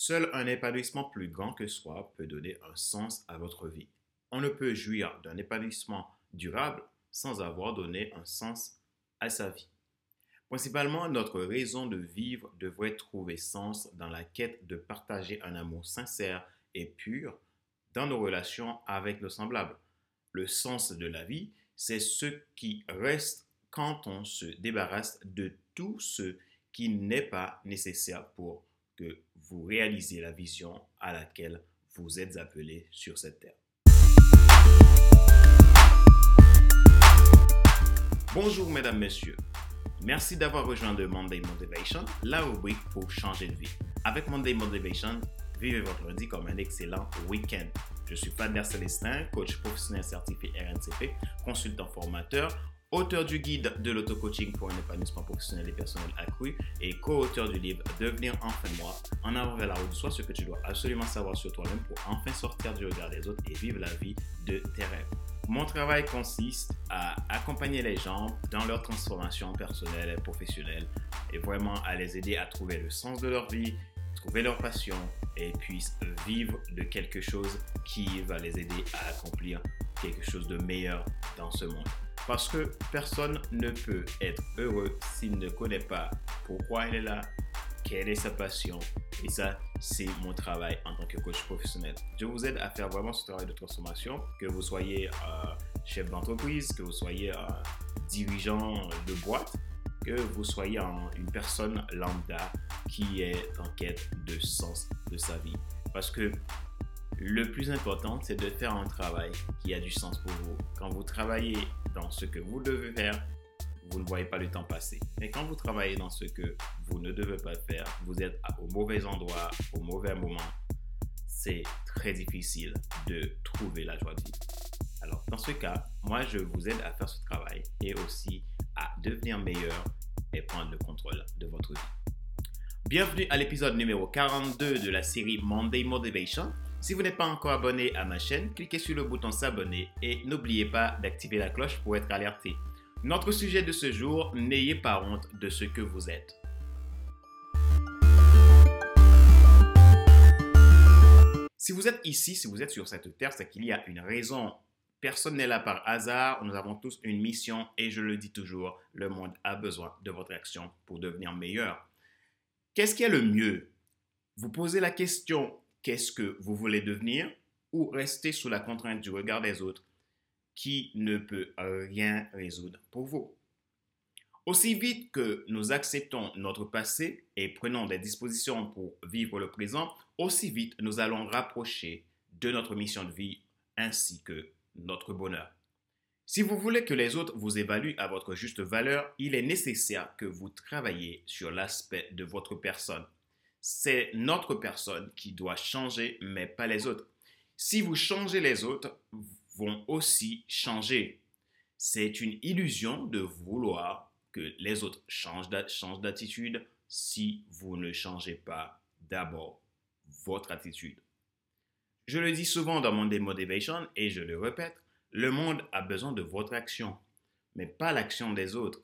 Seul un épanouissement plus grand que soi peut donner un sens à votre vie. On ne peut jouir d'un épanouissement durable sans avoir donné un sens à sa vie. Principalement, notre raison de vivre devrait trouver sens dans la quête de partager un amour sincère et pur dans nos relations avec nos semblables. Le sens de la vie, c'est ce qui reste quand on se débarrasse de tout ce qui n'est pas nécessaire pour que vous réalisiez la vision à laquelle vous êtes appelé sur cette terre. Bonjour mesdames, messieurs. Merci d'avoir rejoint The Monday Motivation, la rubrique pour changer de vie. Avec Monday Motivation, vivez votre lundi comme un excellent week-end. Je suis Fadler Célestin, coach professionnel certifié RNCP, consultant formateur, auteur du guide de l'auto-coaching pour un épanouissement professionnel et personnel accru et co-auteur du livre Devenir enfin moi, en avant vers la route de soi, ce que tu dois absolument savoir sur toi-même pour enfin sortir du regard des autres et vivre la vie de tes rêves. Mon travail consiste à accompagner les gens dans leur transformation personnelle et professionnelle et vraiment à les aider à trouver le sens de leur vie, trouver leur passion et puissent vivre de quelque chose qui va les aider à accomplir quelque chose de meilleur dans ce monde. Parce que personne ne peut être heureux s'il ne connaît pas pourquoi il est là, quelle est sa passion. Et ça, c'est mon travail en tant que coach professionnel. Je vous aide à faire vraiment ce travail de transformation, que vous soyez euh, chef d'entreprise, que vous soyez euh, dirigeant de boîte, que vous soyez une personne lambda qui est en quête de sens de sa vie. Parce que le plus important, c'est de faire un travail qui a du sens pour vous. Quand vous travaillez dans ce que vous devez faire, vous ne voyez pas le temps passer. Mais quand vous travaillez dans ce que vous ne devez pas faire, vous êtes au mauvais endroit, au mauvais moment, c'est très difficile de trouver la joie de vivre. Alors, dans ce cas, moi, je vous aide à faire ce travail et aussi à devenir meilleur et prendre le contrôle de votre vie. Bienvenue à l'épisode numéro 42 de la série Monday Motivation. Si vous n'êtes pas encore abonné à ma chaîne, cliquez sur le bouton s'abonner et n'oubliez pas d'activer la cloche pour être alerté. Notre sujet de ce jour, n'ayez pas honte de ce que vous êtes. Si vous êtes ici, si vous êtes sur cette terre, c'est qu'il y a une raison. Personne n'est là par hasard, nous avons tous une mission et je le dis toujours, le monde a besoin de votre action pour devenir meilleur. Qu'est-ce qui est le mieux? Vous posez la question, qu'est-ce que vous voulez devenir ou rester sous la contrainte du regard des autres qui ne peut rien résoudre pour vous. Aussi vite que nous acceptons notre passé et prenons des dispositions pour vivre le présent, aussi vite nous allons rapprocher de notre mission de vie ainsi que notre bonheur. Si vous voulez que les autres vous évaluent à votre juste valeur, il est nécessaire que vous travailliez sur l'aspect de votre personne. C'est notre personne qui doit changer, mais pas les autres. Si vous changez les autres, vont aussi changer. C'est une illusion de vouloir que les autres changent d'attitude si vous ne changez pas d'abord votre attitude. Je le dis souvent dans mon Demotivation et je le répète, le monde a besoin de votre action, mais pas l'action des autres,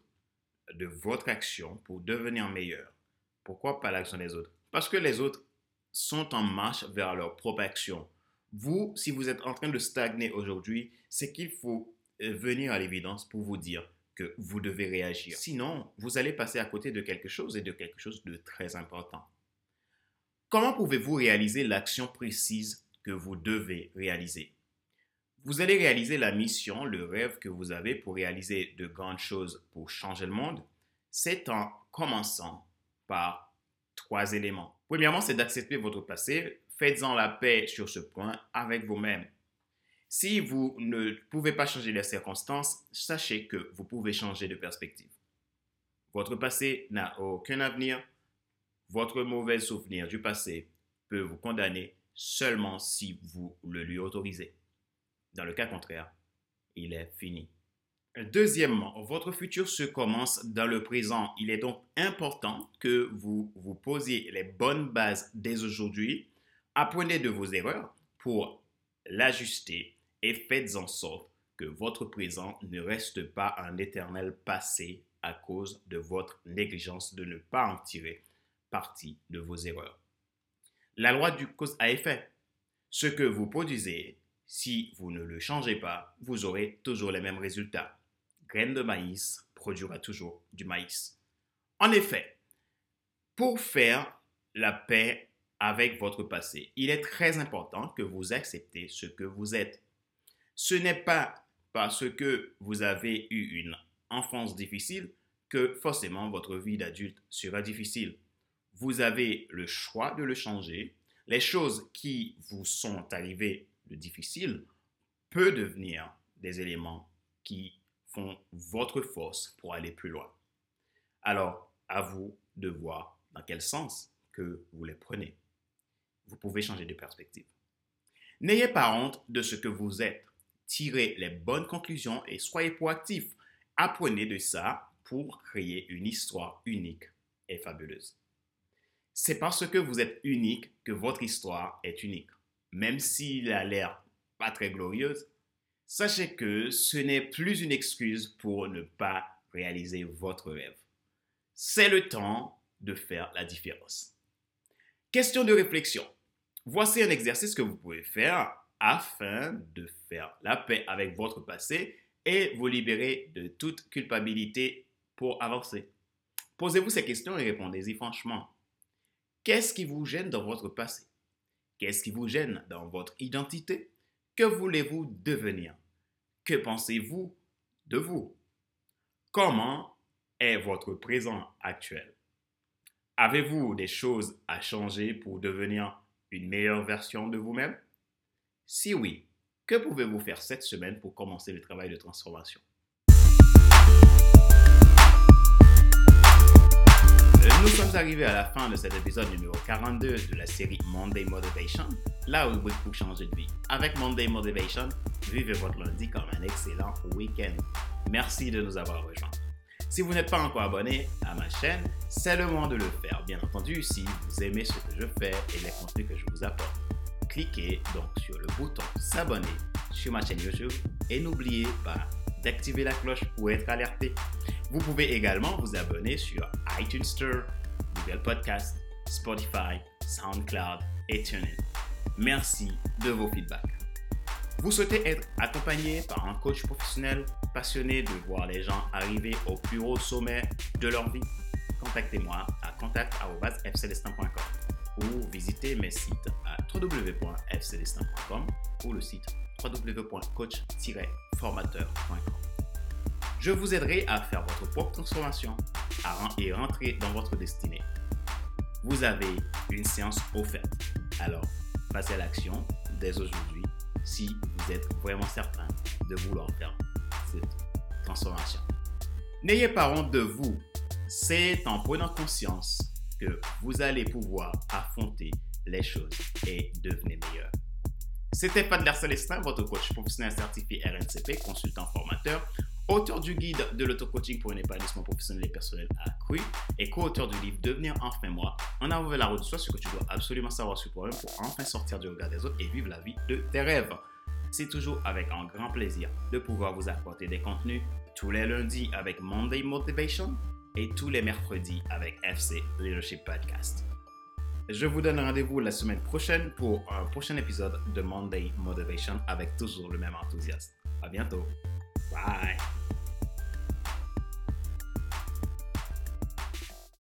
de votre action pour devenir meilleur. Pourquoi pas l'action des autres? Parce que les autres sont en marche vers leur propre action. Vous, si vous êtes en train de stagner aujourd'hui, c'est qu'il faut euh, venir à l'évidence pour vous dire que vous devez réagir. Sinon, vous allez passer à côté de quelque chose et de quelque chose de très important. Comment pouvez-vous réaliser l'action précise que vous devez réaliser? Vous allez réaliser la mission, le rêve que vous avez pour réaliser de grandes choses pour changer le monde. C'est en commençant par trois éléments. Premièrement, c'est d'accepter votre passé, Faites-en la paix sur ce point avec vous-même. Si vous ne pouvez pas changer les circonstances, sachez que vous pouvez changer de perspective. Votre passé n'a aucun avenir. Votre mauvais souvenir du passé peut vous condamner seulement si vous le lui autorisez. Dans le cas contraire, il est fini. Deuxièmement, votre futur se commence dans le présent. Il est donc important que vous vous posiez les bonnes bases dès aujourd'hui Apprenez de vos erreurs pour l'ajuster et faites en sorte que votre présent ne reste pas un éternel passé à cause de votre négligence de ne pas en tirer parti de vos erreurs. La loi du cause à effet. Ce que vous produisez, si vous ne le changez pas, vous aurez toujours les mêmes résultats. Graine de maïs produira toujours du maïs. En effet, pour faire la paix avec votre passé, il est très important que vous acceptez ce que vous êtes. Ce n'est pas parce que vous avez eu une enfance difficile que forcément votre vie d'adulte sera difficile. Vous avez le choix de le changer. Les choses qui vous sont arrivées de difficiles peuvent devenir des éléments qui font votre force pour aller plus loin. Alors, à vous de voir dans quel sens que vous les prenez. Vous pouvez changer de perspective. N'ayez pas honte de ce que vous êtes. Tirez les bonnes conclusions et soyez proactif. Apprenez de ça pour créer une histoire unique et fabuleuse. C'est parce que vous êtes unique que votre histoire est unique. Même s'il a l'air pas très glorieuse, sachez que ce n'est plus une excuse pour ne pas réaliser votre rêve. C'est le temps de faire la différence. Question de réflexion. Voici un exercice que vous pouvez faire afin de faire la paix avec votre passé et vous libérer de toute culpabilité pour avancer. Posez-vous ces questions et répondez-y franchement. Qu'est-ce qui vous gêne dans votre passé? Qu'est-ce qui vous gêne dans votre identité? Que voulez-vous devenir? Que pensez-vous de vous? Comment est votre présent actuel? Avez-vous des choses à changer pour devenir une meilleure version de vous-même? Si oui, que pouvez-vous faire cette semaine pour commencer le travail de transformation? Nous sommes arrivés à la fin de cet épisode numéro 42 de la série Monday Motivation, la rubrique pour changer de vie. Avec Monday Motivation, vivez votre lundi comme un excellent week-end. Merci de nous avoir rejoints. Si vous n'êtes pas encore abonné à ma chaîne, c'est le moment de le faire. Bien entendu, si vous aimez ce que je fais et les contenus que je vous apporte, cliquez donc sur le bouton s'abonner sur ma chaîne YouTube et n'oubliez pas d'activer la cloche pour être alerté. Vous pouvez également vous abonner sur iTunes Store, Google Podcast, Spotify, SoundCloud et TuneIn. Merci de vos feedbacks. Vous souhaitez être accompagné par un coach professionnel passionné de voir les gens arriver au plus haut sommet de leur vie? Contactez-moi à contact.fcdestin.com ou visitez mes sites à www.fcdestin.com ou le site www.coach-formateur.com. Je vous aiderai à faire votre propre transformation et rentrer dans votre destinée. Vous avez une séance offerte. Alors, passez à l'action dès aujourd'hui si vous êtes vraiment certain de vouloir faire cette transformation. N'ayez pas honte de vous. C'est en prenant conscience que vous allez pouvoir affronter les choses et devenir meilleur. C'était Padler Célestin, votre coach professionnel certifié RNCP, consultant formateur, auteur du guide de l'auto-coaching pour un épanouissement professionnel et personnel accru et co-auteur du livre Devenir enfin moi, en avant la route de soi, ce que tu dois absolument savoir sur toi-même pour enfin sortir du regard des autres et vivre la vie de tes rêves. C'est toujours avec un grand plaisir de pouvoir vous apporter des contenus tous les lundis avec Monday Motivation et tous les mercredis avec FC Leadership Podcast. Je vous donne rendez-vous la semaine prochaine pour un prochain épisode de Monday Motivation avec toujours le même enthousiasme. À bientôt. Bye.